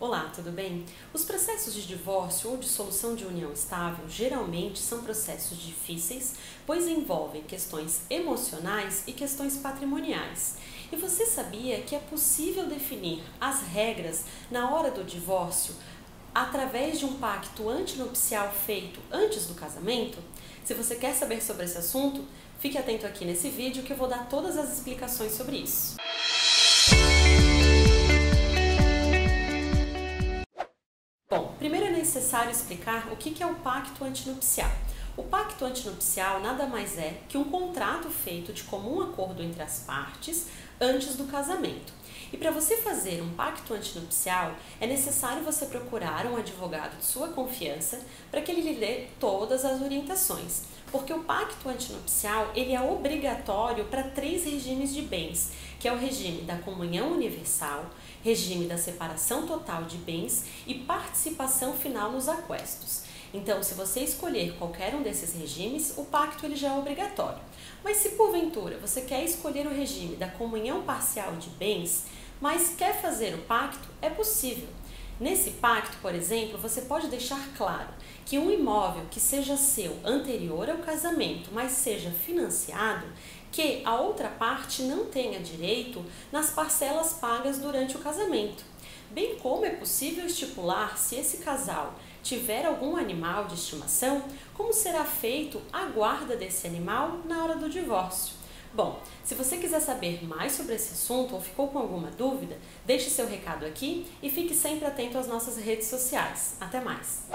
Olá, tudo bem? Os processos de divórcio ou de solução de união estável geralmente são processos difíceis, pois envolvem questões emocionais e questões patrimoniais. E você sabia que é possível definir as regras na hora do divórcio através de um pacto antinupcial feito antes do casamento? Se você quer saber sobre esse assunto, fique atento aqui nesse vídeo que eu vou dar todas as explicações sobre isso. Necessário explicar o que é o pacto antinupcial. O pacto antinupcial nada mais é que um contrato feito de comum acordo entre as partes antes do casamento. E para você fazer um pacto antinupcial, é necessário você procurar um advogado de sua confiança para que ele lhe dê todas as orientações. Porque o pacto antinupcial, ele é obrigatório para três regimes de bens, que é o regime da comunhão universal, regime da separação total de bens e participação final nos aquestos. Então, se você escolher qualquer um desses regimes, o pacto ele já é obrigatório. Mas se porventura você quer escolher o regime da comunhão parcial de bens, mas quer fazer o pacto, é possível. Nesse pacto, por exemplo, você pode deixar claro que um imóvel que seja seu anterior ao casamento, mas seja financiado, que a outra parte não tenha direito nas parcelas pagas durante o casamento. Bem como é possível estipular se esse casal tiver algum animal de estimação, como será feito a guarda desse animal na hora do divórcio. Bom, se você quiser saber mais sobre esse assunto ou ficou com alguma dúvida, deixe seu recado aqui e fique sempre atento às nossas redes sociais. Até mais!